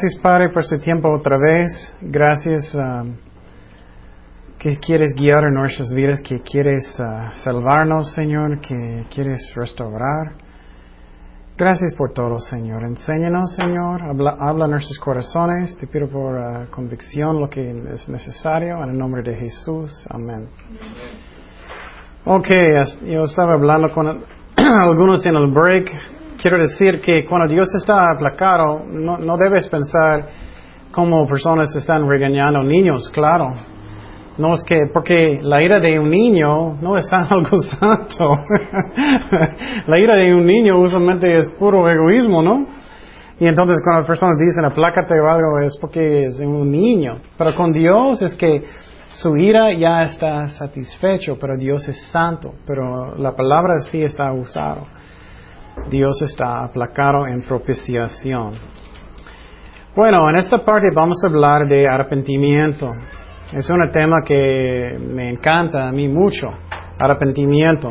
Gracias, Padre, por este tiempo otra vez. Gracias um, que quieres guiar en nuestras vidas, que quieres uh, salvarnos, Señor, que quieres restaurar. Gracias por todo, Señor. Enséñanos, Señor. Habla, habla nuestros corazones. Te pido por uh, convicción lo que es necesario. En el nombre de Jesús. Amén. Ok, yo estaba hablando con algunos en el break quiero decir que cuando Dios está aplacado, no, no debes pensar como personas están regañando niños, claro. No es que, porque la ira de un niño no es algo santo. la ira de un niño usualmente es puro egoísmo, ¿no? Y entonces cuando las personas dicen aplácate o algo es porque es un niño. Pero con Dios es que su ira ya está satisfecho, pero Dios es santo, pero la palabra sí está usada. Dios está aplacado en propiciación. Bueno, en esta parte vamos a hablar de arrepentimiento. Es un tema que me encanta a mí mucho, arrepentimiento.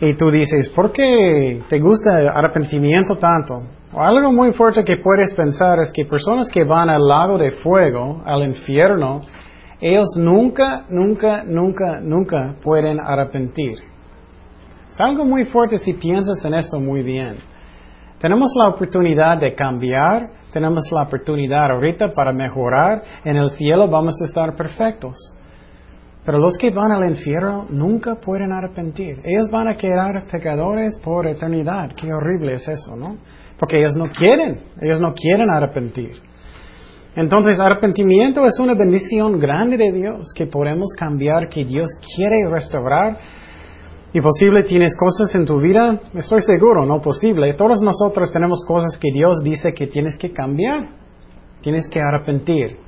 Y tú dices, ¿por qué te gusta el arrepentimiento tanto? Algo muy fuerte que puedes pensar es que personas que van al lago de fuego, al infierno, ellos nunca, nunca, nunca, nunca pueden arrepentir. Es algo muy fuerte si piensas en eso muy bien. Tenemos la oportunidad de cambiar, tenemos la oportunidad ahorita para mejorar. En el cielo vamos a estar perfectos. Pero los que van al infierno nunca pueden arrepentir. Ellos van a quedar pecadores por eternidad. Qué horrible es eso, ¿no? Porque ellos no quieren, ellos no quieren arrepentir. Entonces, arrepentimiento es una bendición grande de Dios que podemos cambiar, que Dios quiere restaurar y posible tienes cosas en tu vida, estoy seguro, no posible. Todos nosotros tenemos cosas que Dios dice que tienes que cambiar, tienes que arrepentir.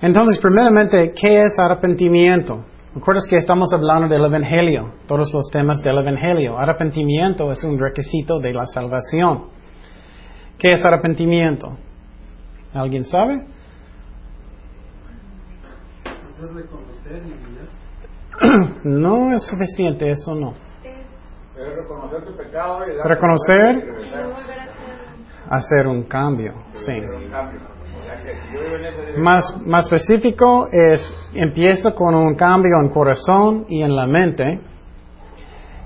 Entonces, primeramente, ¿qué es arrepentimiento? ¿Recuerdas que estamos hablando del Evangelio? Todos los temas del Evangelio. Arrepentimiento es un requisito de la salvación. ¿Qué es arrepentimiento? ¿Alguien sabe? no es suficiente, eso no. reconocer tu pecado y reconocer, hacer un cambio, sí. Más, más específico es, empieza con un cambio en corazón y en la mente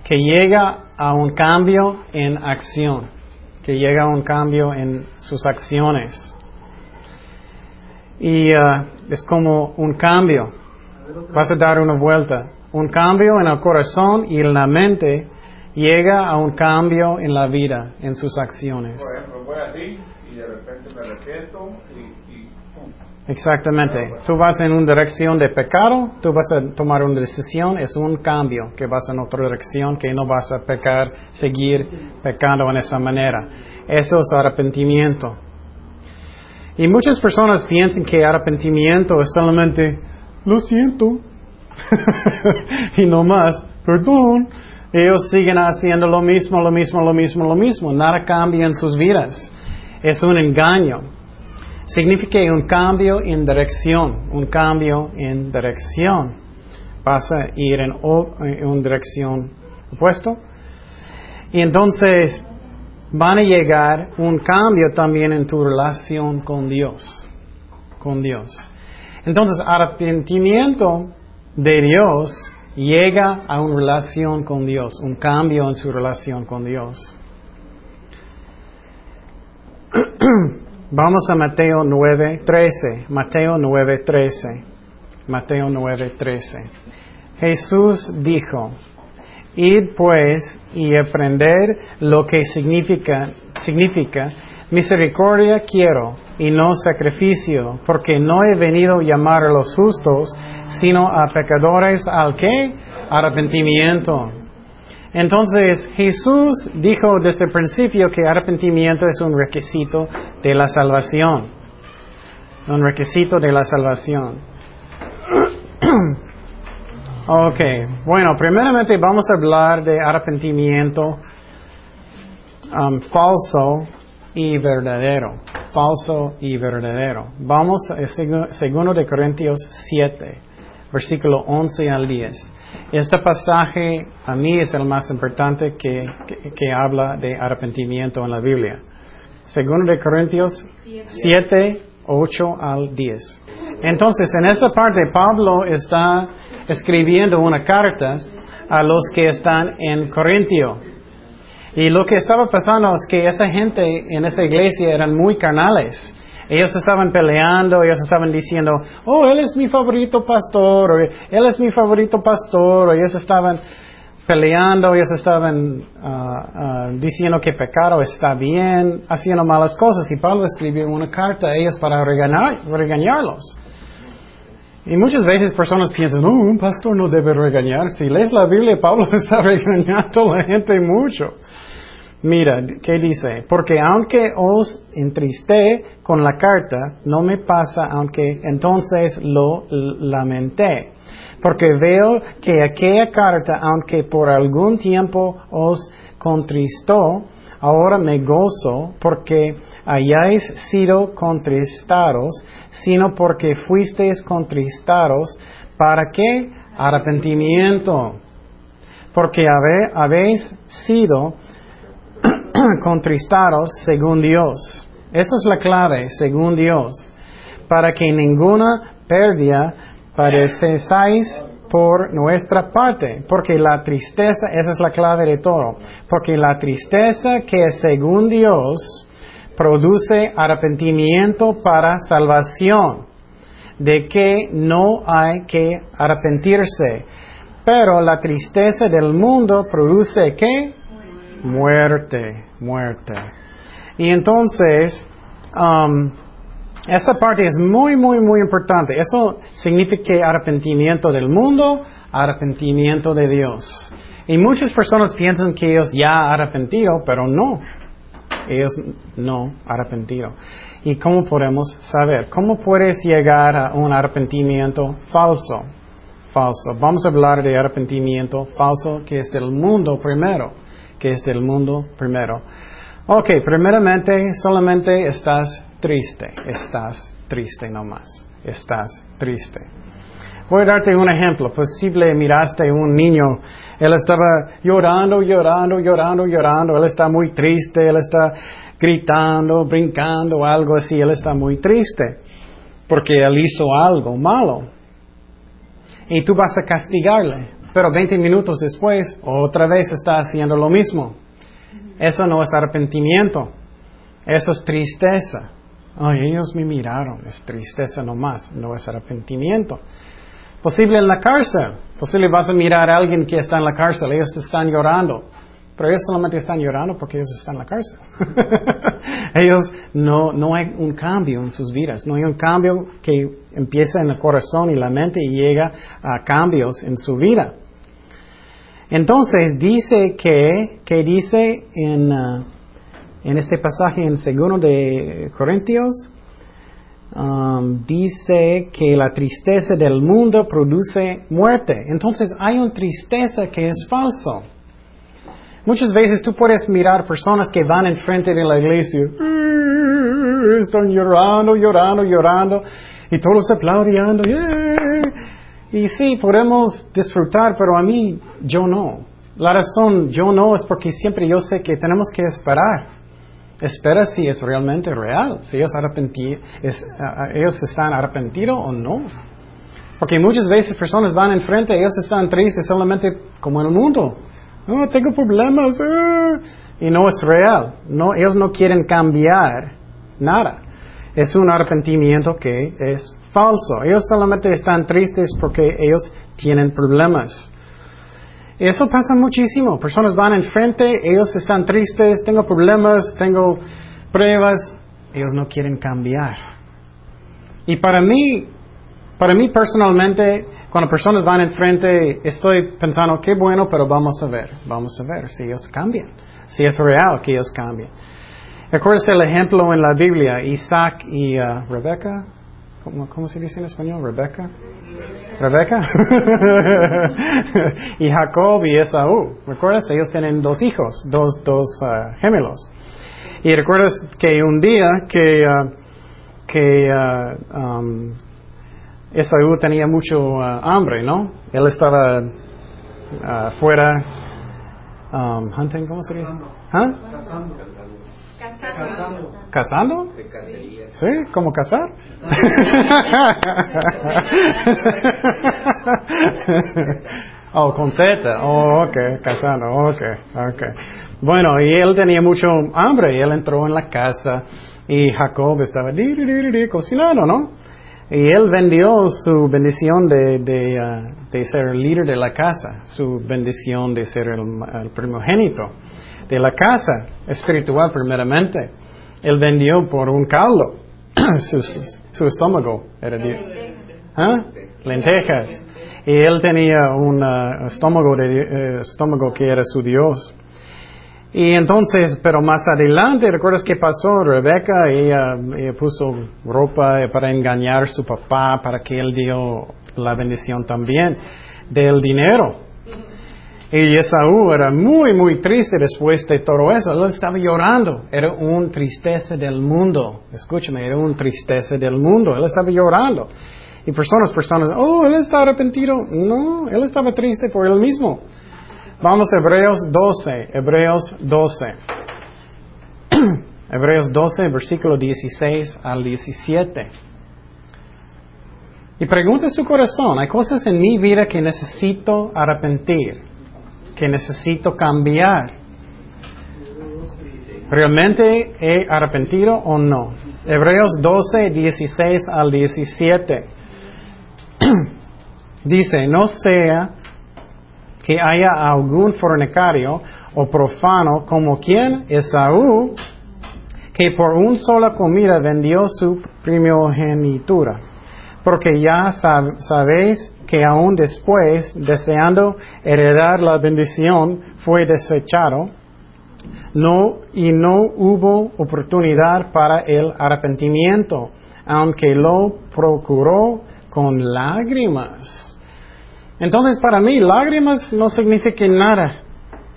que llega a un cambio en acción, que llega a un cambio en sus acciones. Y uh, es como un cambio Vas a dar una vuelta. Un cambio en el corazón y en la mente llega a un cambio en la vida, en sus acciones. Por ejemplo, voy así y de repente me arrepiento y, Exactamente. Tú vas en una dirección de pecado, tú vas a tomar una decisión, es un cambio, que vas en otra dirección, que no vas a pecar, seguir pecando en esa manera. Eso es arrepentimiento. Y muchas personas piensan que arrepentimiento es solamente lo siento. y no más, perdón. Ellos siguen haciendo lo mismo, lo mismo, lo mismo, lo mismo. Nada cambia en sus vidas. Es un engaño. Significa un cambio en dirección, un cambio en dirección. Vas a ir en, en una dirección opuesta. Y entonces van a llegar un cambio también en tu relación con Dios. Con Dios. Entonces, arrepentimiento de Dios llega a una relación con Dios, un cambio en su relación con Dios. Vamos a Mateo 9:13. Mateo 9:13. Mateo 9:13. Jesús dijo, Id pues y aprender lo que significa, significa misericordia quiero y no sacrificio, porque no he venido a llamar a los justos, sino a pecadores al que arrepentimiento. Entonces Jesús dijo desde el principio que arrepentimiento es un requisito de la salvación. Un requisito de la salvación. ok, bueno, primeramente vamos a hablar de arrepentimiento um, falso y verdadero falso y verdadero. Vamos a segundo de Corintios 7, versículo 11 al 10. Este pasaje a mí es el más importante que, que, habla de arrepentimiento en la Biblia. Segundo de Corintios 7, 8 al 10. Entonces, en esa parte, Pablo está escribiendo una carta a los que están en Corintio. Y lo que estaba pasando es que esa gente en esa iglesia eran muy carnales. Ellos estaban peleando, ellos estaban diciendo, oh, él es mi favorito pastor, o él es mi favorito pastor, o ellos estaban peleando, ellos estaban ah, ah, diciendo que pecado está bien, haciendo malas cosas. Y Pablo escribió una carta a ellos para regañar, regañarlos. Y muchas veces personas piensan, no, un pastor no debe regañar. Si lees la Biblia, Pablo está regañando a la gente mucho. Mira, ¿qué dice? Porque aunque os entriste con la carta, no me pasa, aunque entonces lo lamenté. Porque veo que aquella carta, aunque por algún tiempo os contristó, ahora me gozo porque hayáis sido contristados, sino porque fuisteis contristados. ¿Para qué? Arrepentimiento. Porque habéis sido contristados según Dios. Esa es la clave, según Dios. Para que ninguna pérdida padeceáis por nuestra parte, porque la tristeza, esa es la clave de todo, porque la tristeza que según Dios produce arrepentimiento para salvación, de que no hay que arrepentirse. Pero la tristeza del mundo produce qué? Muerte, muerte. Y entonces, um, esa parte es muy, muy, muy importante. Eso significa arrepentimiento del mundo, arrepentimiento de Dios. Y muchas personas piensan que ellos ya arrepentido, pero no. Ellos no arrepentido. ¿Y cómo podemos saber? ¿Cómo puedes llegar a un arrepentimiento falso? Falso. Vamos a hablar de arrepentimiento falso que es del mundo primero. Que es del mundo primero. Ok, primeramente solamente estás triste, estás triste nomás, estás triste. Voy a darte un ejemplo. Posible miraste un niño, él estaba llorando, llorando, llorando, llorando, él está muy triste, él está gritando, brincando, algo así, él está muy triste porque él hizo algo malo. Y tú vas a castigarle, pero 20 minutos después otra vez está haciendo lo mismo. Eso no es arrepentimiento, eso es tristeza. Ay, ellos me miraron, es tristeza nomás, no es arrepentimiento. Posible en la cárcel, posible vas a mirar a alguien que está en la cárcel, ellos están llorando, pero ellos solamente están llorando porque ellos están en la cárcel. ellos no, no hay un cambio en sus vidas, no hay un cambio que empieza en el corazón y la mente y llega a cambios en su vida. Entonces dice que, que dice en, uh, en este pasaje en segundo de Corintios, um, dice que la tristeza del mundo produce muerte. Entonces hay una tristeza que es falso. Muchas veces tú puedes mirar personas que van enfrente de la iglesia, están llorando, llorando, llorando, y todos aplaudiendo. Y sí, podemos disfrutar, pero a mí yo no. La razón yo no es porque siempre yo sé que tenemos que esperar. Espera si es realmente real, si ellos, es, ellos están arrepentidos o no. Porque muchas veces personas van enfrente, ellos están tristes solamente como en el mundo. Oh, tengo problemas. Ah". Y no es real. No, ellos no quieren cambiar nada. Es un arrepentimiento que es falso. Ellos solamente están tristes porque ellos tienen problemas. Eso pasa muchísimo. Personas van enfrente, ellos están tristes, tengo problemas, tengo pruebas, ellos no quieren cambiar. Y para mí, para mí personalmente, cuando personas van enfrente, estoy pensando, qué bueno, pero vamos a ver, vamos a ver si ellos cambian, si es real que ellos cambian. Recuerda el ejemplo en la Biblia, Isaac y uh, Rebeca, ¿cómo, se dice en español? Rebeca. Rebeca. y Jacob y Esaú. ¿Recuerdas? Ellos tienen dos hijos, dos, dos uh, gemelos. Y recuerdas que un día que, uh, que uh, um, Esaú tenía mucho hambre, ¿no? Él estaba fuera um, hunting, ¿cómo se dice? Casando. ¿Casando? Sí, como casar. oh, con Z. Oh, ok, casando, ok, ok. Bueno, y él tenía mucho hambre y él entró en la casa y Jacob estaba di, di, di, di, cocinando, ¿no? Y él vendió su bendición de, de, uh, de ser el líder de la casa, su bendición de ser el, el primogénito de la casa espiritual primeramente. Él vendió por un caldo su, su estómago. Era de, ¿Ah? Lentejas. Y él tenía un uh, estómago, de, uh, estómago que era su Dios. Y entonces, pero más adelante, ¿recuerdas qué pasó? Rebeca, ella, ella, puso ropa para engañar a su papá, para que él dio la bendición también del dinero. Y Esaú era muy, muy triste después de todo eso. Él estaba llorando. Era un tristeza del mundo. Escúchame, era un tristeza del mundo. Él estaba llorando. Y personas, personas, oh, él está arrepentido. No, él estaba triste por él mismo. Vamos a Hebreos 12. Hebreos 12. Hebreos 12, versículo 16 al 17. Y pregunta su corazón, hay cosas en mi vida que necesito arrepentir que necesito cambiar. ¿Realmente he arrepentido o no? Hebreos 12, 16 al 17. Dice, no sea que haya algún fornicario o profano como quien Esaú, que por una sola comida vendió su primogenitura. Porque ya sabéis que aún después, deseando heredar la bendición, fue desechado, no, y no hubo oportunidad para el arrepentimiento, aunque lo procuró con lágrimas. Entonces, para mí, lágrimas no significan nada.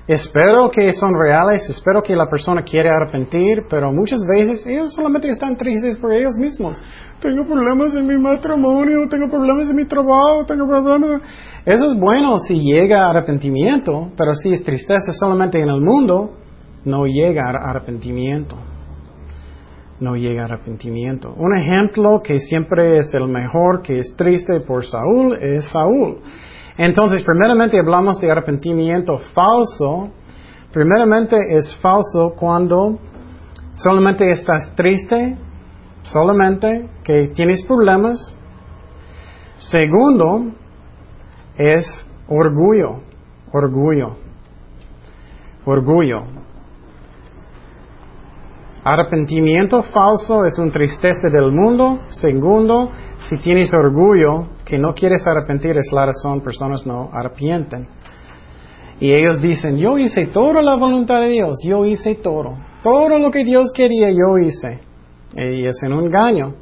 Espero que son reales, espero que la persona quiere arrepentir, pero muchas veces ellos solamente están tristes por ellos mismos. Tengo problemas en mi matrimonio, tengo problemas en mi trabajo, tengo problemas. Eso es bueno si llega a arrepentimiento, pero si es tristeza solamente en el mundo, no llega a arrepentimiento. No llega a arrepentimiento. Un ejemplo que siempre es el mejor, que es triste por Saúl, es Saúl. Entonces, primeramente hablamos de arrepentimiento falso. Primeramente es falso cuando solamente estás triste, solamente que tienes problemas. Segundo es orgullo, orgullo, orgullo. Arrepentimiento falso es un tristeza del mundo. Segundo, si tienes orgullo, que no quieres arrepentir, es la razón, personas no arrepienten. Y ellos dicen, yo hice toda la voluntad de Dios, yo hice todo. Todo lo que Dios quería, yo hice. Y es un engaño.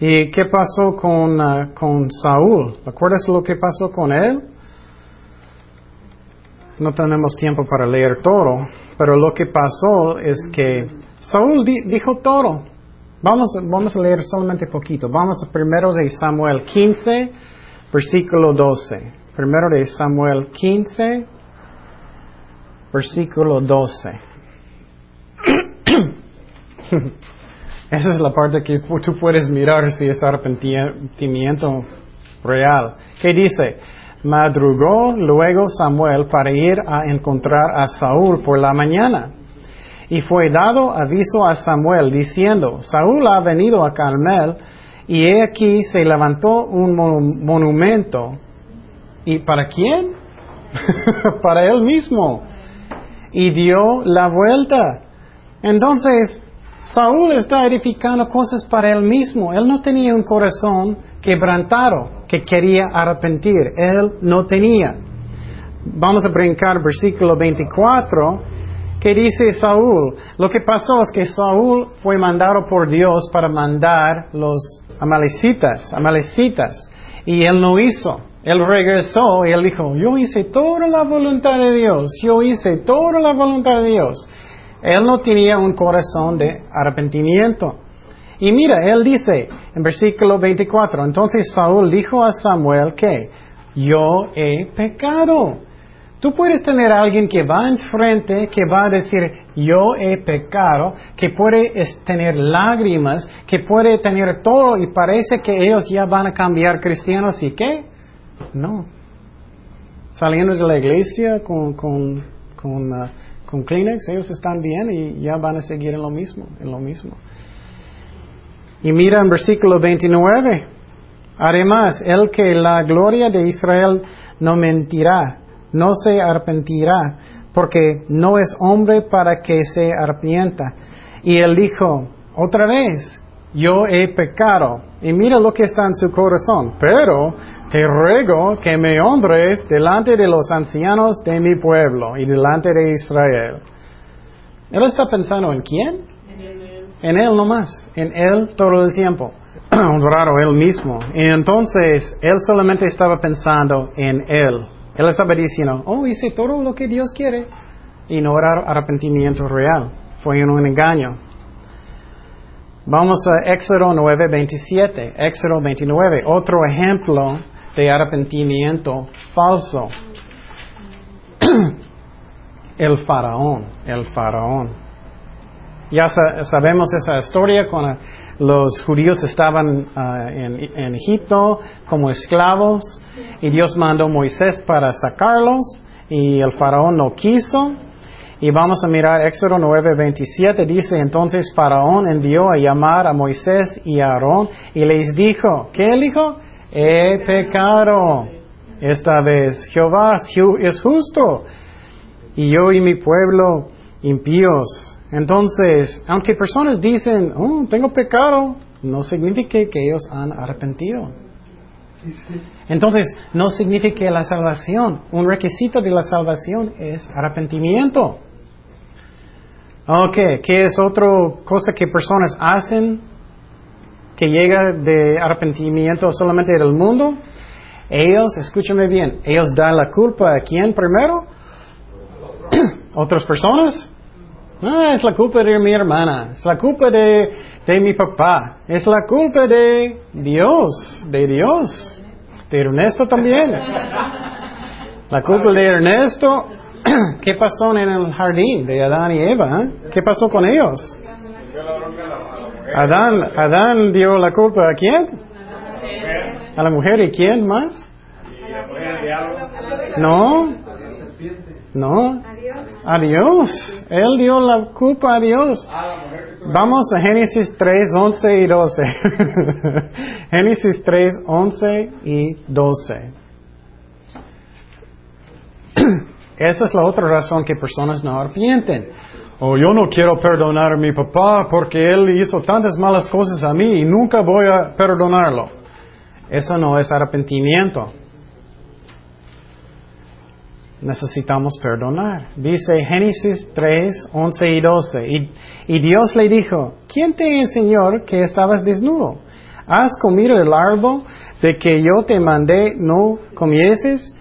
¿Y qué pasó con, uh, con Saúl? ¿Recuerdas lo que pasó con él? No tenemos tiempo para leer todo, pero lo que pasó es que Saúl dijo todo. Vamos, vamos a leer solamente poquito. Vamos a primero de Samuel 15, versículo 12. Primero de Samuel 15, versículo 12. Esa es la parte que tú puedes mirar si es arrepentimiento real. ¿Qué dice? Madrugó luego Samuel para ir a encontrar a Saúl por la mañana. Y fue dado aviso a Samuel diciendo, Saúl ha venido a Carmel y he aquí se levantó un monumento. ¿Y para quién? para él mismo. Y dio la vuelta. Entonces, Saúl está edificando cosas para él mismo. Él no tenía un corazón quebrantado que quería arrepentir. Él no tenía. Vamos a brincar versículo 24 ¿Qué dice Saúl? Lo que pasó es que Saúl fue mandado por Dios para mandar los amalecitas, amalecitas, y él no hizo. Él regresó y él dijo, yo hice toda la voluntad de Dios, yo hice toda la voluntad de Dios. Él no tenía un corazón de arrepentimiento. Y mira, él dice en versículo 24, entonces Saúl dijo a Samuel que yo he pecado Tú puedes tener a alguien que va enfrente, que va a decir, yo he pecado, que puede tener lágrimas, que puede tener todo y parece que ellos ya van a cambiar cristianos y qué? No. Saliendo de la iglesia con, con, con, uh, con Kleenex, ellos están bien y ya van a seguir en lo mismo, en lo mismo. Y mira en versículo 29. Además, el que la gloria de Israel no mentirá, no se arrepentirá, porque no es hombre para que se arrepienta. Y él dijo, otra vez, yo he pecado. Y mira lo que está en su corazón. Pero te ruego que me honres delante de los ancianos de mi pueblo y delante de Israel. Él está pensando en quién? En él, en él nomás, en él todo el tiempo. Honrado él mismo. Y entonces él solamente estaba pensando en él. Él estaba diciendo, oh, hice todo lo que Dios quiere. Y no era arrepentimiento real. Fue un engaño. Vamos a Éxodo 9, 27. Éxodo 29. Otro ejemplo de arrepentimiento falso. el faraón. El faraón. Ya sabemos esa historia cuando los judíos estaban ah, en, en, Egipto como esclavos y Dios mandó a Moisés para sacarlos y el faraón no quiso. Y vamos a mirar Éxodo 9:27, dice entonces Faraón envió a llamar a Moisés y a Aarón y les dijo, ¿qué dijo? He pecado. Esta vez Jehová es justo y yo y mi pueblo impíos. Entonces, aunque personas dicen, oh, tengo pecado, no significa que ellos han arrepentido. Entonces, no significa que la salvación, un requisito de la salvación es arrepentimiento. Ok, ¿qué es otra cosa que personas hacen que llega de arrepentimiento solamente del mundo? Ellos, escúchame bien, ellos dan la culpa a quién primero? ¿Otras personas? Ah, es la culpa de mi hermana, es la culpa de, de mi papá, es la culpa de Dios, de Dios, de Ernesto también. La culpa de Ernesto, ¿qué pasó en el jardín de Adán y Eva? Eh? ¿Qué pasó con ellos? Adán, Adán dio la culpa a quién? A la mujer y quién más? No, no, a Dios. Él dio la culpa a Dios. Vamos a Génesis 3, 11 y 12. Génesis 3, 11 y 12. Esa es la otra razón que personas no arrepienten. O oh, yo no quiero perdonar a mi papá porque él hizo tantas malas cosas a mí y nunca voy a perdonarlo. Eso no es arrepentimiento necesitamos perdonar. Dice Génesis 3, 11 y 12. Y, Dios le dijo, ¿quién te enseñó que estabas desnudo? ¿Has comido el árbol de que yo te mandé no comieses?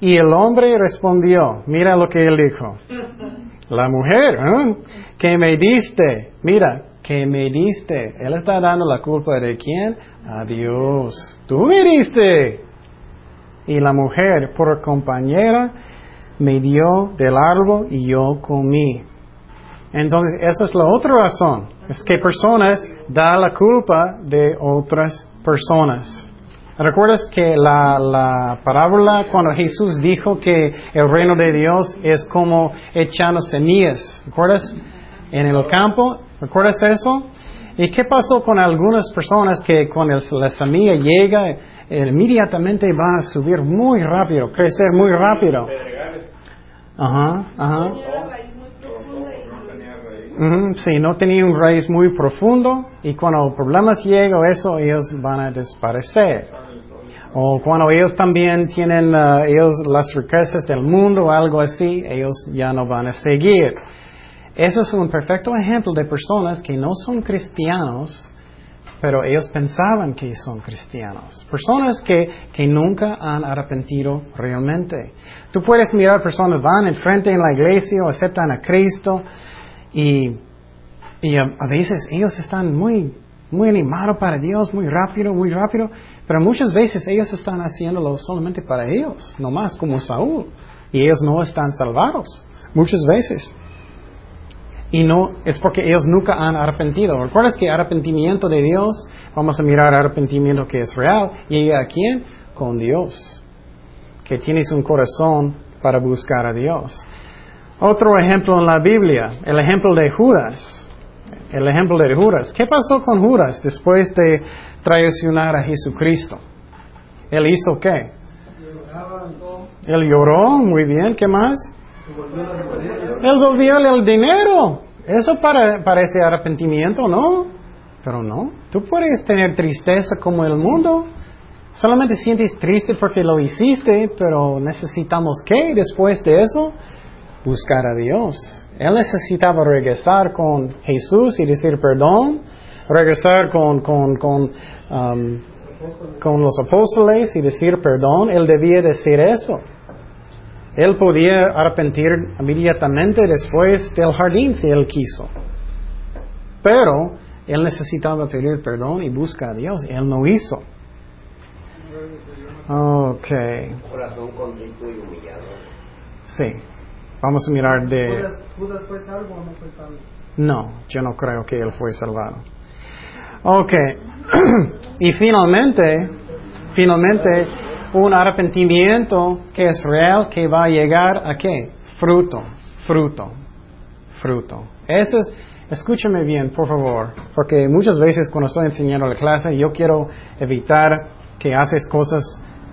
Y el hombre respondió, mira lo que él dijo. La mujer, ¿eh? que me diste, mira, que me diste. Él está dando la culpa de quién? A Dios. Tú me diste. Y la mujer, por compañera, me dio del árbol y yo comí. Entonces, esa es la otra razón. Es que personas dan la culpa de otras personas. ¿Recuerdas que la, la, parábola cuando Jesús dijo que el reino de Dios es como echando semillas? ¿Recuerdas? En el campo. ¿Recuerdas eso? ¿Y qué pasó con algunas personas que cuando la semilla llega, inmediatamente van a subir muy rápido, crecer muy rápido? Ajá, ajá. sí, no tenía un raíz muy profundo y cuando problemas llegan eso, ellos van a desaparecer. O cuando ellos también tienen uh, ellos las riquezas del mundo o algo así, ellos ya no van a seguir. Eso es un perfecto ejemplo de personas que no son cristianos, pero ellos pensaban que son cristianos. Personas que, que nunca han arrepentido realmente. Tú puedes mirar personas van enfrente en la iglesia o aceptan a Cristo y, a, veces ellos están muy, muy animados para Dios, muy rápido, muy rápido, pero muchas veces ellos están haciéndolo solamente para ellos, no más como Saúl. y ellos no están salvados muchas veces. Y no es porque ellos nunca han arrepentido. ¿Recuerdas que arrepentimiento de Dios? Vamos a mirar arrepentimiento que es real. ¿Y a quién? Con Dios. Que tienes un corazón para buscar a Dios. Otro ejemplo en la Biblia, el ejemplo de Judas. El ejemplo de Judas. ¿Qué pasó con Judas después de traicionar a Jesucristo? ¿Él hizo qué? Él lloró, muy bien, ¿qué más? Él volvió el dinero. Eso parece arrepentimiento, ¿no? Pero no. Tú puedes tener tristeza como el mundo. Solamente sientes triste porque lo hiciste, pero necesitamos qué después de eso? Buscar a Dios. Él necesitaba regresar con Jesús y decir perdón, regresar con, con, con, um, con los apóstoles y decir perdón. Él debía decir eso. Él podía arrepentir inmediatamente después del jardín si él quiso. Pero él necesitaba pedir perdón y buscar a Dios. Él no hizo. Ok. Corazón contrito y humillado. Sí. Vamos a mirar de... ¿Judas fue salvo o no fue salvo? No, yo no creo que él fue salvado. Ok. y finalmente, finalmente, un arrepentimiento que es real, que va a llegar a qué? Fruto, fruto, fruto. Eso es, escúchame bien, por favor, porque muchas veces cuando estoy enseñando la clase, yo quiero evitar que haces cosas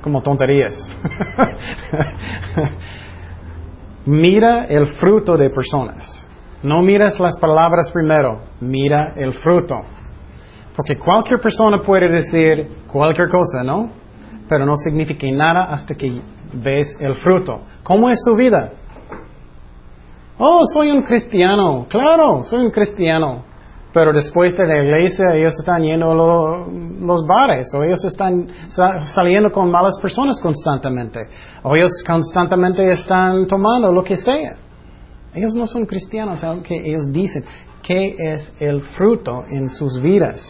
como tonterías. mira el fruto de personas. No miras las palabras primero, mira el fruto. Porque cualquier persona puede decir cualquier cosa, ¿no? Pero no significa nada hasta que ves el fruto. ¿Cómo es su vida? Oh, soy un cristiano. Claro, soy un cristiano. Pero después de la iglesia ellos están yendo a los bares o ellos están saliendo con malas personas constantemente o ellos constantemente están tomando lo que sea. Ellos no son cristianos, aunque ellos dicen qué es el fruto en sus vidas.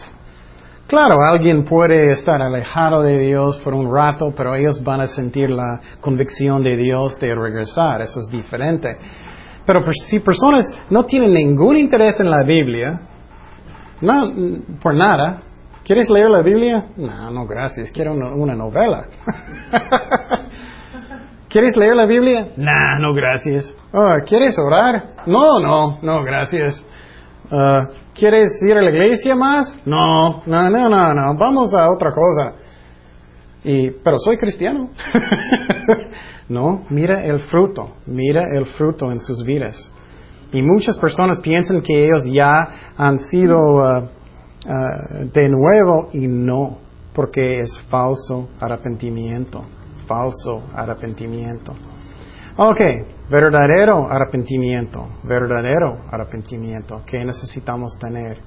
Claro, alguien puede estar alejado de Dios por un rato, pero ellos van a sentir la convicción de Dios de regresar. Eso es diferente. Pero si personas no tienen ningún interés en la Biblia, por nada, ¿quieres leer la Biblia? No, no, gracias, quiero una, novela. ¿Quieres leer la Biblia? No, no, gracias. Oh, ¿Quieres orar? No, no, no, gracias. Uh, ¿Quieres ir a la iglesia más? No, no, no, no, no, vamos a otra cosa. Y, pero soy cristiano. no, mira el fruto, mira el fruto en sus vidas. Y muchas personas piensan que ellos ya han sido uh, uh, de nuevo y no, porque es falso arrepentimiento, falso arrepentimiento. Ok, verdadero arrepentimiento, verdadero arrepentimiento que necesitamos tener.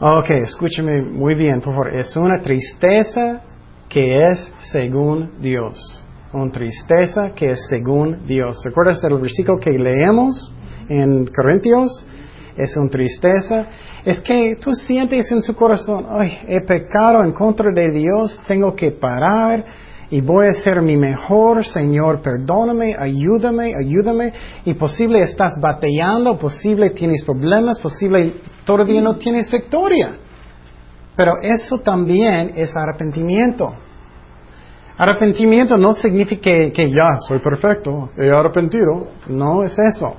Ok, escúcheme muy bien, por favor. Es una tristeza que es según Dios. Una tristeza que es según Dios. ¿Recuerdas el versículo que leemos en Corintios? Es una tristeza. Es que tú sientes en su corazón, ay, he pecado en contra de Dios, tengo que parar y voy a ser mi mejor, Señor, perdóname, ayúdame, ayúdame. Y posible estás batallando, posible tienes problemas, posible todavía no tienes victoria. Pero eso también es arrepentimiento. Arrepentimiento no significa que, ya soy perfecto, he arrepentido. No es eso.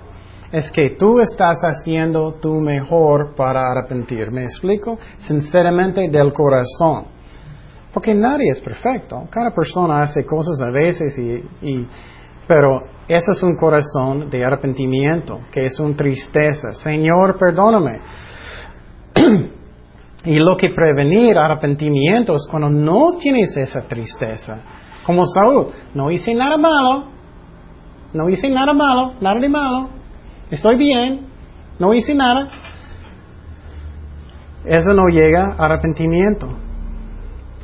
Es que tú estás haciendo tu mejor para arrepentir. ¿Me explico? Sinceramente del corazón. Porque nadie es perfecto. Cada persona hace cosas a veces y, pero ese es un corazón de arrepentimiento, que es una tristeza. Señor, perdóname. y lo que prevenir arrepentimiento es cuando no tienes esa tristeza. Como Saúl, no hice nada malo, no hice nada malo, nada de malo, estoy bien, no hice nada. Eso no llega a arrepentimiento.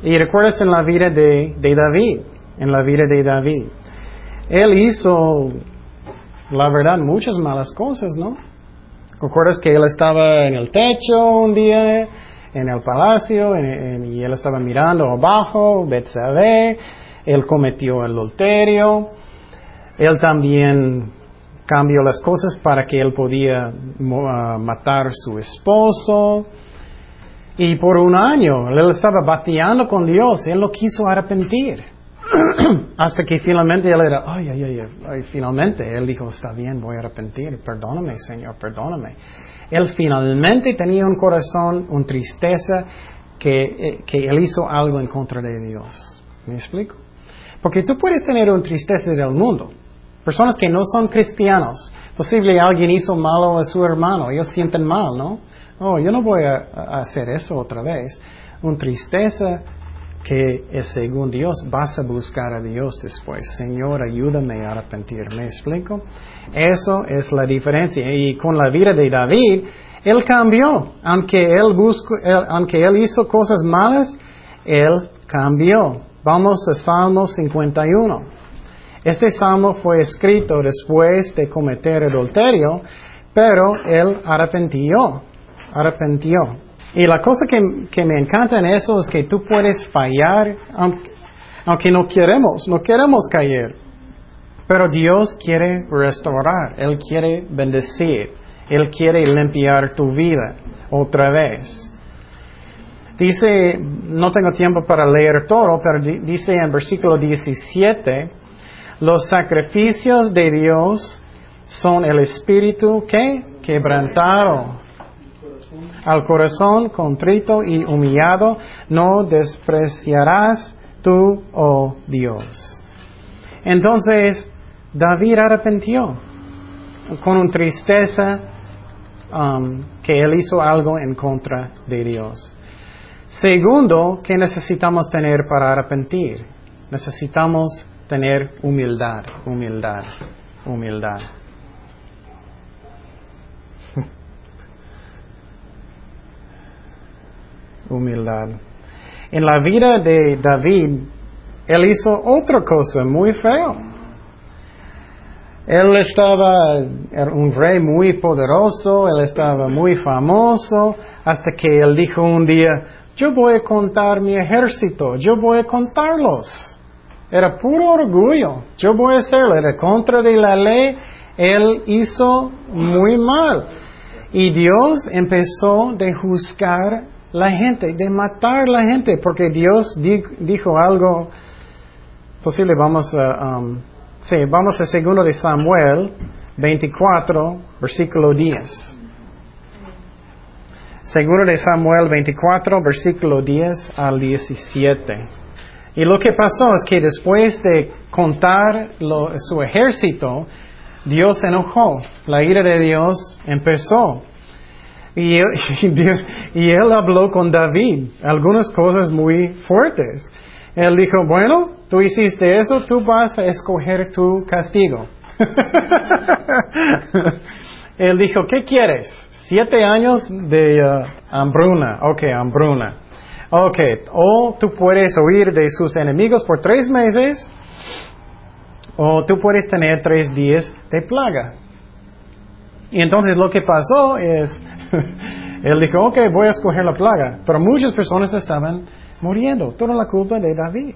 Y recuerdas en la vida de, David, en la vida de David. Él hizo, la verdad, muchas malas cosas, ¿no? ¿Recuerdas que él estaba en el techo un día, en el palacio, y él estaba mirando abajo, Betsabé, él cometió el adulterio. Él también cambió las cosas para que él podía uh, matar a su esposo. Y por un año él estaba bateando con Dios, él no quiso arrepentir. Hasta que finalmente él era, ay, ay, ay, ay, finalmente él dijo, está bien, voy a arrepentir, perdóname, Señor, perdóname. Él finalmente tenía un corazón, una tristeza, que, eh, que él hizo algo en contra de Dios. ¿Me explico? Porque tú puedes tener una tristeza del mundo. Personas que no son cristianos. Posible alguien hizo malo a su hermano. Ellos sienten mal, ¿no? Oh, yo no voy a, hacer eso otra vez. Una tristeza que es según Dios, vas a buscar a Dios después. Señor, ayúdame a arrepentir. ¿Me explico? Eso es la diferencia. Y con la vida de David, él cambió. Aunque él, buscó, aunque él hizo cosas malas, él cambió. Vamos a Salmo 51. Este salmo fue escrito después de cometer adulterio, pero él arrepentió, arrepentió. Y la cosa que, me encanta en eso es que tú puedes fallar, aunque, aunque no queremos, no queremos caer. Pero Dios quiere restaurar, Él quiere bendecir, Él quiere limpiar tu vida otra vez. Dice, no tengo tiempo para leer todo, pero dice en versículo 17, los sacrificios de Dios son el espíritu que quebrantado. Al corazón contrito y humillado no despreciarás tú, oh Dios. Entonces, David arrepintió con una tristeza um, que él hizo algo en contra de Dios. Segundo, ¿qué necesitamos tener para arrepentir? Necesitamos tener humildad, humildad, humildad. Humildad. En la vida de David, él hizo otra cosa muy feo. Él estaba, era un rey muy poderoso, él estaba muy famoso, hasta que él dijo un día, yo voy a contar mi ejército, yo voy a contarlos. Era puro orgullo, yo voy a hacerlo, era contra de la ley, él hizo muy mal. Y Dios empezó de juzgar la gente, de matar la gente, porque Dios dijo algo posible, vamos a, um, sí, vamos a segundo de Samuel 24, versículo 10. Segundo de Samuel 24, versículo 10 al 17. Y lo que pasó es que después de contar su ejército, Dios se enojó. La ira de Dios empezó. Y y él habló con David algunas cosas muy fuertes. Él dijo, bueno, tú hiciste eso, tú vas a escoger tu castigo. él dijo, ¿qué quieres? Siete años de uh, hambruna. Ok, hambruna. Ok, o tú puedes huir de sus enemigos por tres meses, o tú puedes tener tres días de plaga. Y entonces lo que pasó es, él dijo, ok, voy a escoger la plaga, pero muchas personas estaban muriendo, toda la culpa de David.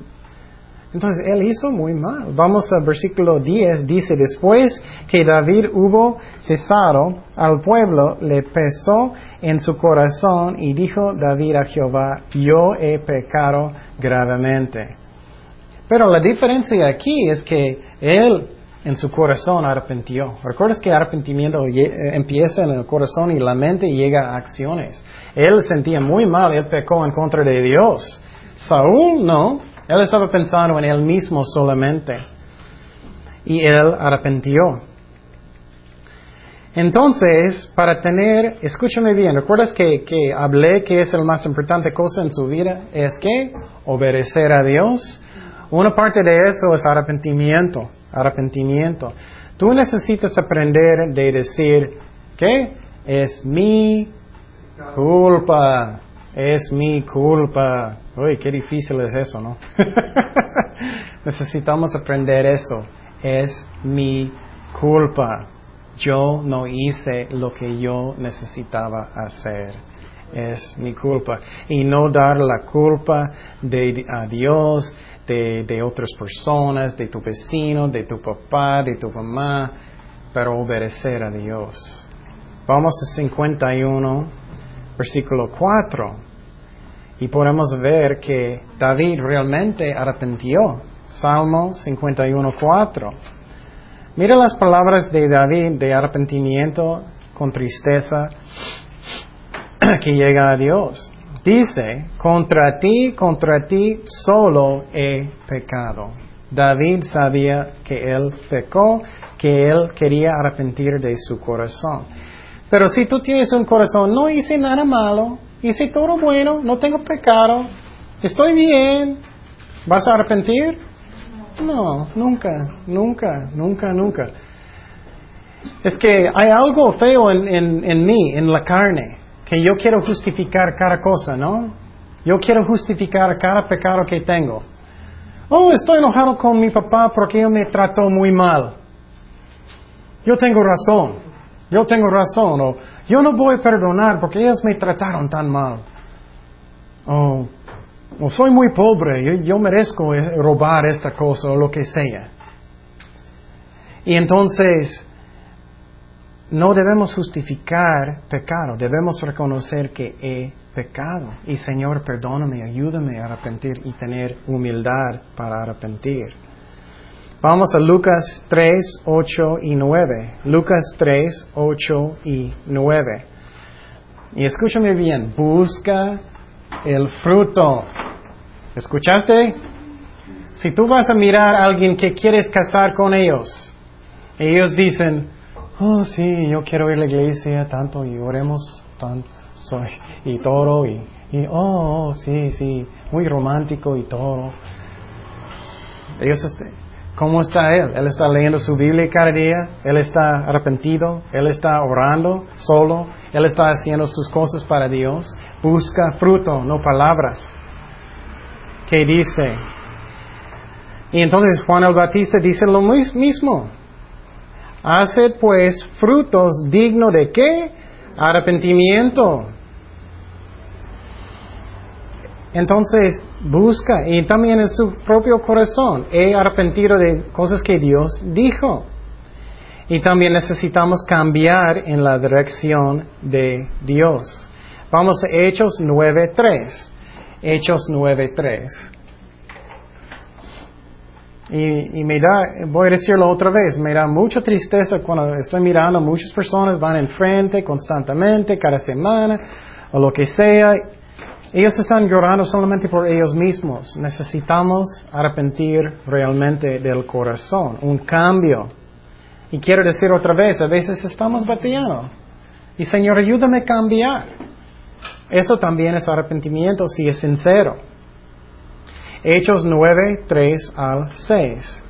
Entonces él hizo muy mal. Vamos al versículo 10, dice, después que David hubo cesado al pueblo, le pesó en su corazón y dijo David a Jehová, yo he pecado gravemente. Pero la diferencia aquí es que él en su corazón arrepintió. ¿Recuerdas que arrepentimiento empieza en el corazón y la mente llega a acciones? Él sentía muy mal, él pecó en contra de Dios. Saúl no, él estaba pensando en él mismo solamente. Y él arrepintió. Entonces, para tener, escúchame bien, ¿recuerdas que, que hablé que es la más importante cosa en su vida? Es que obedecer a Dios. Una parte de eso es arrepentimiento, arrepentimiento. Tú necesitas aprender de decir, ¿qué? Es mi culpa, es mi culpa. Uy, qué difícil es eso, ¿no? Necesitamos aprender eso. Es mi culpa. Yo no hice lo que yo necesitaba hacer. Es mi culpa. Y no dar la culpa de, a Dios de, de otras personas, de tu vecino, de tu papá, de tu mamá, pero obedecer a Dios. Vamos a 51, versículo 4. Y podemos ver que David realmente arrepintió. Salmo 51, 4. Mira las palabras de David de arrepentimiento con tristeza que llega a Dios. Dice, contra ti, contra ti solo he pecado. David sabía que él pecó, que él quería arrepentir de su corazón. Pero si tú tienes un corazón, no hice nada malo, hice todo bueno, no tengo pecado, estoy bien, ¿vas a arrepentir? No, nunca, nunca, nunca, nunca. Es que hay algo feo en, en mí, en la carne que yo quiero justificar cada cosa, ¿no? Yo quiero justificar cada pecado que tengo. Oh, estoy enojado con mi papá porque él me trató muy mal. Yo tengo razón. Yo tengo razón. O yo no voy a perdonar porque ellos me trataron tan mal. Oh, o soy muy pobre. Yo, yo merezco robar esta cosa o lo que sea. Y entonces, no debemos justificar pecado, debemos reconocer que he pecado. Y Señor, perdóname, ayúdame a arrepentir y tener humildad para arrepentir. Vamos a Lucas 3, 8 y 9. Lucas 3, 8 y 9. Y escúchame bien, busca el fruto. ¿Escuchaste? Si tú vas a mirar a alguien que quieres casar con ellos, ellos dicen, oh sí, yo quiero ir a la iglesia tanto y oremos tanto soy, y todo y, y oh, sí, sí, muy romántico y todo. Ellos este, ¿Cómo está él? Él está leyendo su Biblia cada día, él está arrepentido, él está orando solo, él está haciendo sus cosas para Dios. Busca fruto, no palabras. ¿Qué dice? Y entonces Juan el Bautista dice lo mismo. Haced pues frutos dignos de qué? Arrepentimiento. Entonces, busca y también en su propio corazón. He arrepentido de cosas que Dios dijo. Y también necesitamos cambiar en la dirección de Dios. Vamos a Hechos 9.3. Hechos 9.3. Y, me da, voy a decirlo otra vez, me da mucha tristeza cuando estoy mirando muchas personas van enfrente constantemente, cada semana, o lo que sea. Ellos están llorando solamente por ellos mismos. Necesitamos arrepentir realmente del corazón, un cambio. Y quiero decir otra vez, a veces estamos batallando. Y Señor, ayúdame a cambiar. Eso también es arrepentimiento si es sincero. Hechos 9, 3 al 6.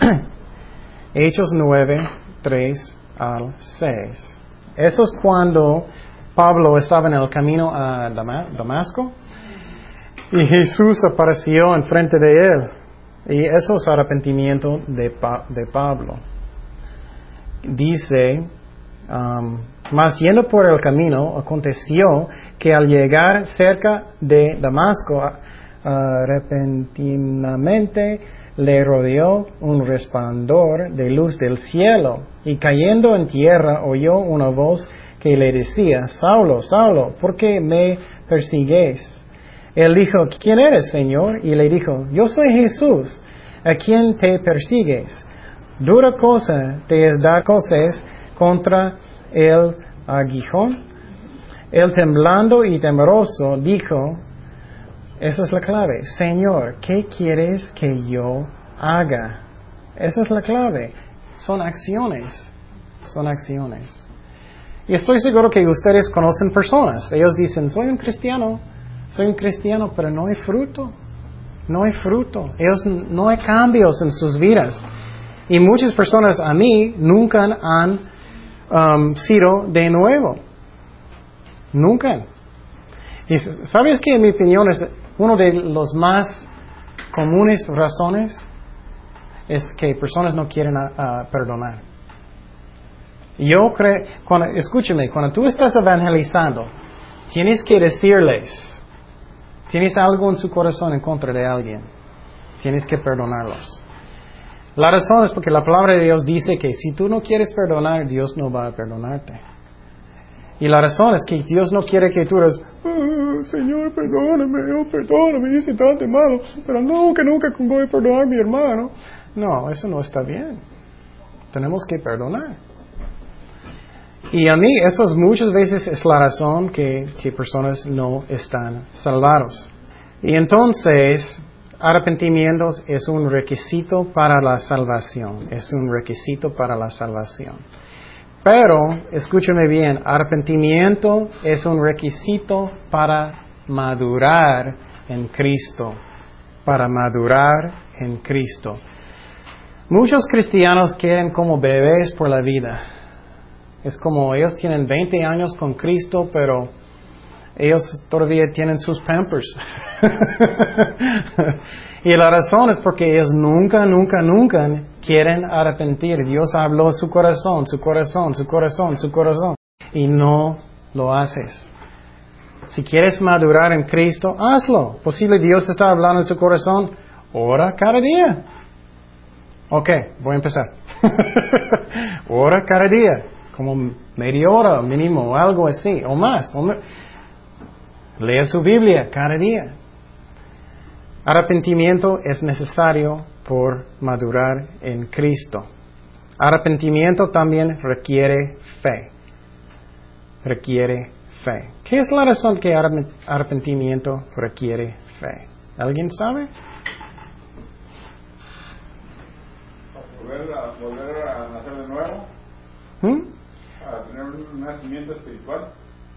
Hechos 9, 3 al 6. Eso es cuando Pablo estaba en el camino a Damasco y Jesús apareció enfrente de él. Y eso es arrepentimiento de, de Pablo. Dice, um, más yendo por el camino, aconteció que al llegar cerca de Damasco, repentinamente le rodeó un resplandor de luz del cielo y cayendo en tierra oyó una voz que le decía, Saulo, Saulo, ¿por qué me persigues? Él dijo, ¿quién eres, Señor? Y le dijo, yo soy Jesús, a quien te persigues. Dura cosa te es dar cosas contra el aguijón. Él temblando y temeroso dijo, esa es la clave. Señor, ¿qué quieres que yo haga? Esa es la clave. Son acciones. Son acciones. Y estoy seguro que ustedes conocen personas. Ellos dicen, soy un cristiano. Soy un cristiano, pero no hay fruto. No hay fruto. Ellos no hay cambios en sus vidas. Y muchas personas a mí nunca han um, sido de nuevo. Nunca. Y sabes que en mi opinión es uno de los más comunes razones es que personas no quieren perdonar. Yo creo, cuando, escúchame, cuando tú estás evangelizando, tienes que decirles, tienes algo en su corazón en contra de alguien. Tienes que perdonarlos. La razón es porque la palabra de Dios dice que si tú no quieres perdonar, Dios no va a perdonarte. Y la razón es que Dios no quiere que tú eres, "Ah, Señor, perdóname, oh, perdóname, hice tanto malo, pero no, que nunca voy a perdonar a mi hermano. No, eso no está bien. Tenemos que perdonar. Y a mí eso es muchas veces es la razón que, que personas no están salvados. Y entonces, arrepentimiento es un requisito para la salvación, es un requisito para la salvación. Pero, escúchame bien, arrepentimiento es un requisito para madurar en Cristo, para madurar en Cristo. Muchos cristianos quieren como bebés por la vida. Es como ellos tienen 20 años con Cristo, pero ellos todavía tienen sus pampers. y la razón es porque ellos nunca, nunca, nunca quieren arrepentir. Dios habló su corazón, su corazón, su corazón, su corazón. Y no lo haces. Si quieres madurar en Cristo, hazlo. Posible Dios está hablando en su corazón. Ora cada día. Ok, voy a empezar. Ora cada día, como media hora mínimo, o algo así, o más. O. Lea su Biblia cada día. Arrepentimiento es necesario por madurar en Cristo. Arrepentimiento también requiere fe. Requiere fe. ¿Qué es la razón que arrepentimiento requiere fe? ¿Alguien sabe? Volver a, volver a nacer de nuevo, ¿Mm? a tener un nacimiento espiritual.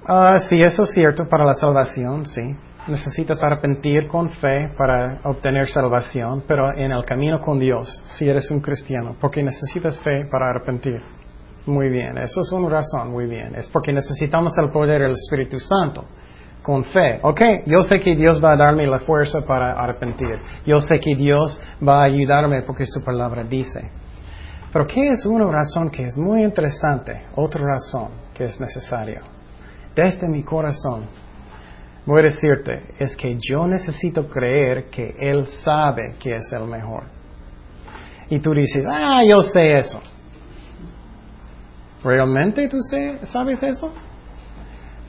Ah, sí, eso es cierto para la salvación, sí. Necesitas arrepentir con fe para obtener salvación, pero en el camino con Dios, si eres un cristiano, porque necesitas fe para arrepentir. Muy bien, eso es una razón, muy bien. Es porque necesitamos el poder del Espíritu Santo con fe. Ok, yo sé que Dios va a darme la fuerza para arrepentir. Yo sé que Dios va a ayudarme porque su palabra dice. Pero ¿qué es una razón que es muy interesante? Otra razón que es necesaria. Desde mi corazón, voy a decirte, es que yo necesito creer que Él sabe que es el mejor. Y tú dices, ah, yo sé eso. ¿Realmente tú sé, sabes eso?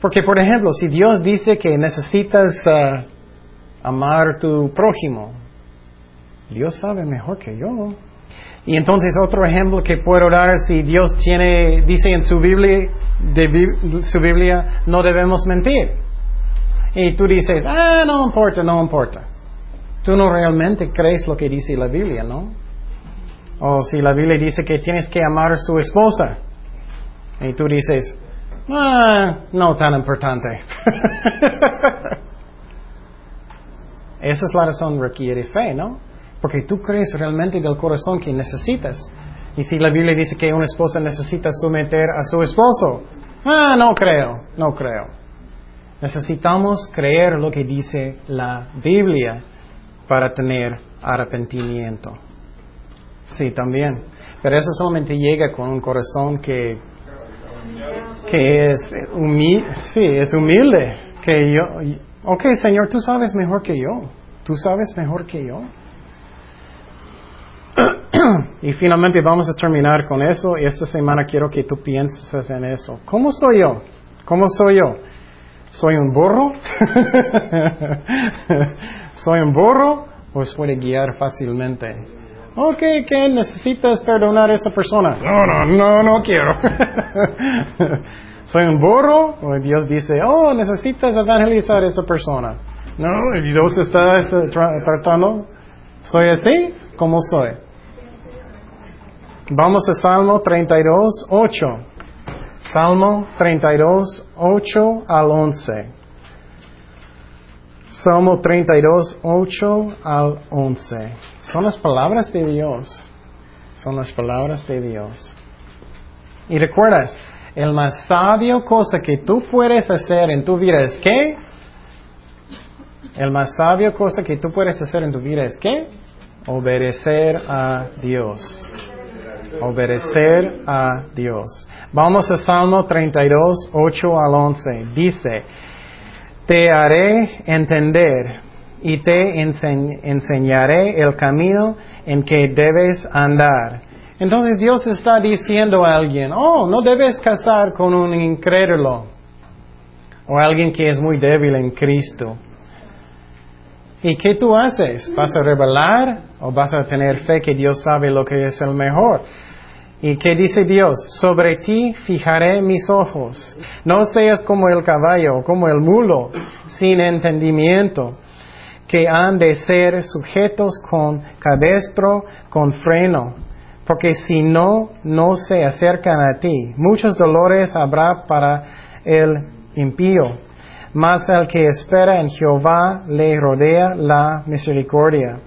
Porque, por ejemplo, si Dios dice que necesitas uh, amar a tu prójimo, Dios sabe mejor que yo. Y entonces otro ejemplo que puedo dar, si Dios tiene, dice en su Biblia, su Biblia, no debemos mentir. Y tú dices, ah, no importa, no importa. Tú no realmente crees lo que dice la Biblia, ¿no? O si la Biblia dice que tienes que amar a su esposa. Y tú dices, ah, no tan importante. Esa es la razón requiere fe, ¿no? Porque tú crees realmente del corazón que necesitas. Y si la Biblia dice que una esposa necesita someter a su esposo, ah, no creo, no creo. Necesitamos creer lo que dice la Biblia para tener arrepentimiento. Sí, también. Pero eso solamente llega con un corazón que, que es, humilde, sí, es humilde. Que yo, ok, Señor, tú sabes mejor que yo. Tú sabes mejor que yo. Y finalmente vamos a terminar con eso. Y esta semana quiero que tú pienses en eso. ¿Cómo soy yo? ¿Cómo soy yo? ¿Soy un burro? ¿Soy un burro o puede guiar fácilmente? Ok, ¿qué necesitas perdonar a esa persona? No, no, no, no quiero. ¿Soy un burro? O Dios dice, oh, necesitas evangelizar a esa persona. No, Dios está tratando. ¿Soy así? ¿Cómo soy? Vamos a Salmo 32, 8. Salmo 32, 8 al 11. Salmo 32, 8 al 11. Son las palabras de Dios. Son las palabras de Dios. Y recuerdas, el más sabio cosa que tú puedes hacer en tu vida es qué? El más sabio cosa que tú puedes hacer en tu vida es qué? Obedecer a Dios. Obedecer a Dios. Vamos a Salmo 32, 8 al 11. Dice, te haré entender y te ense- enseñaré el camino en que debes andar. Entonces Dios está diciendo a alguien, oh, no debes casar con un incrédulo o alguien que es muy débil en Cristo. ¿Y qué tú haces? ¿Vas a rebelar o vas a tener fe que Dios sabe lo que es el mejor? ¿Y qué dice Dios? Sobre ti fijaré mis ojos. No seas como el caballo como el mulo, sin entendimiento, que han de ser sujetos con cabestro, con freno. Porque si no, no se acercan a ti. Muchos dolores habrá para el impío. Mas al que espera en Jehová le rodea la misericordia.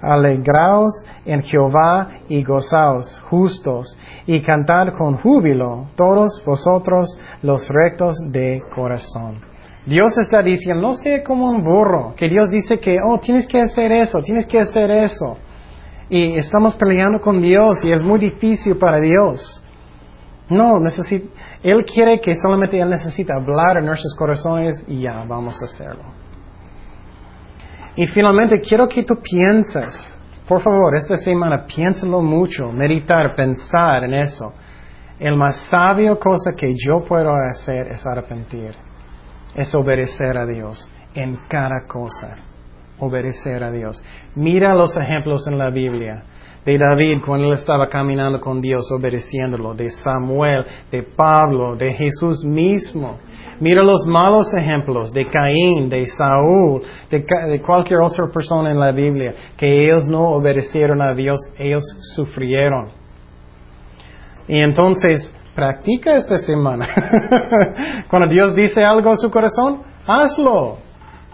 Alegraos en Jehová y gozaos, justos, y cantad con júbilo todos vosotros los rectos de corazón. Dios está diciendo, no sea como un burro, que Dios dice que, oh, tienes que hacer eso, tienes que hacer eso. Y estamos peleando con Dios y es muy difícil para Dios. No, necesita, Él quiere que solamente Él necesita hablar en nuestros corazones y ya, vamos a hacerlo. Y finalmente quiero que tú pienses, por favor, esta semana piénsalo mucho, meditar, pensar en eso. El más sabio cosa que yo puedo hacer es arrepentir, es obedecer a Dios en cada cosa, obedecer a Dios. Mira los ejemplos en la Biblia de David cuando él estaba caminando con Dios, obedeciéndolo, de Samuel, de Pablo, de Jesús mismo. Mira los malos ejemplos de Caín, de Saúl, de, de cualquier otra persona en la Biblia, que ellos no obedecieron a Dios, ellos sufrieron. Y entonces, practica esta semana. Cuando Dios dice algo a su corazón, hazlo.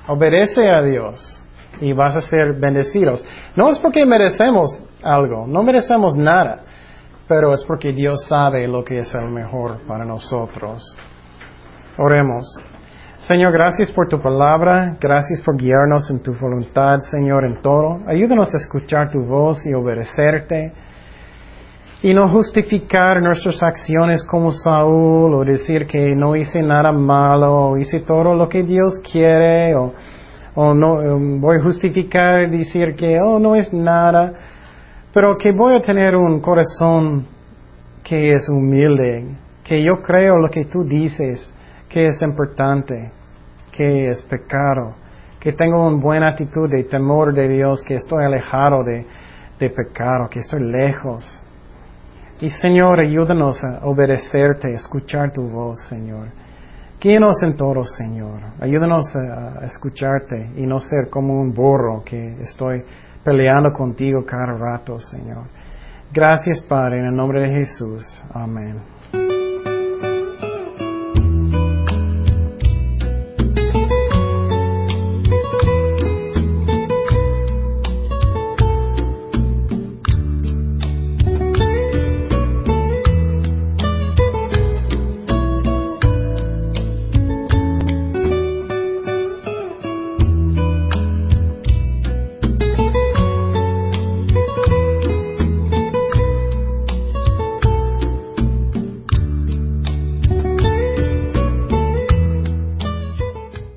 Obedece a Dios y vas a ser bendecidos. No es porque merecemos algo, no merecemos nada, pero es porque Dios sabe lo que es el mejor para nosotros. Oremos. Señor, gracias por tu palabra, gracias por guiarnos en tu voluntad, Señor, en todo. Ayúdanos a escuchar tu voz y obedecerte. Y no justificar nuestras acciones como Saúl o decir que no hice nada malo o hice todo lo que Dios quiere o, o no um, voy a justificar decir que oh no es nada, pero que voy a tener un corazón que es humilde, que yo creo lo que tú dices que es importante, que es pecado, que tengo una buena actitud de temor de Dios, que estoy alejado de, de pecado, que estoy lejos. Y Señor, ayúdanos a obedecerte, a escuchar tu voz, Señor. Guíanos en todo, Señor. Ayúdanos a, escucharte y no ser como un burro que estoy peleando contigo cada rato, Señor. Gracias, Padre, en el nombre de Jesús. Amén.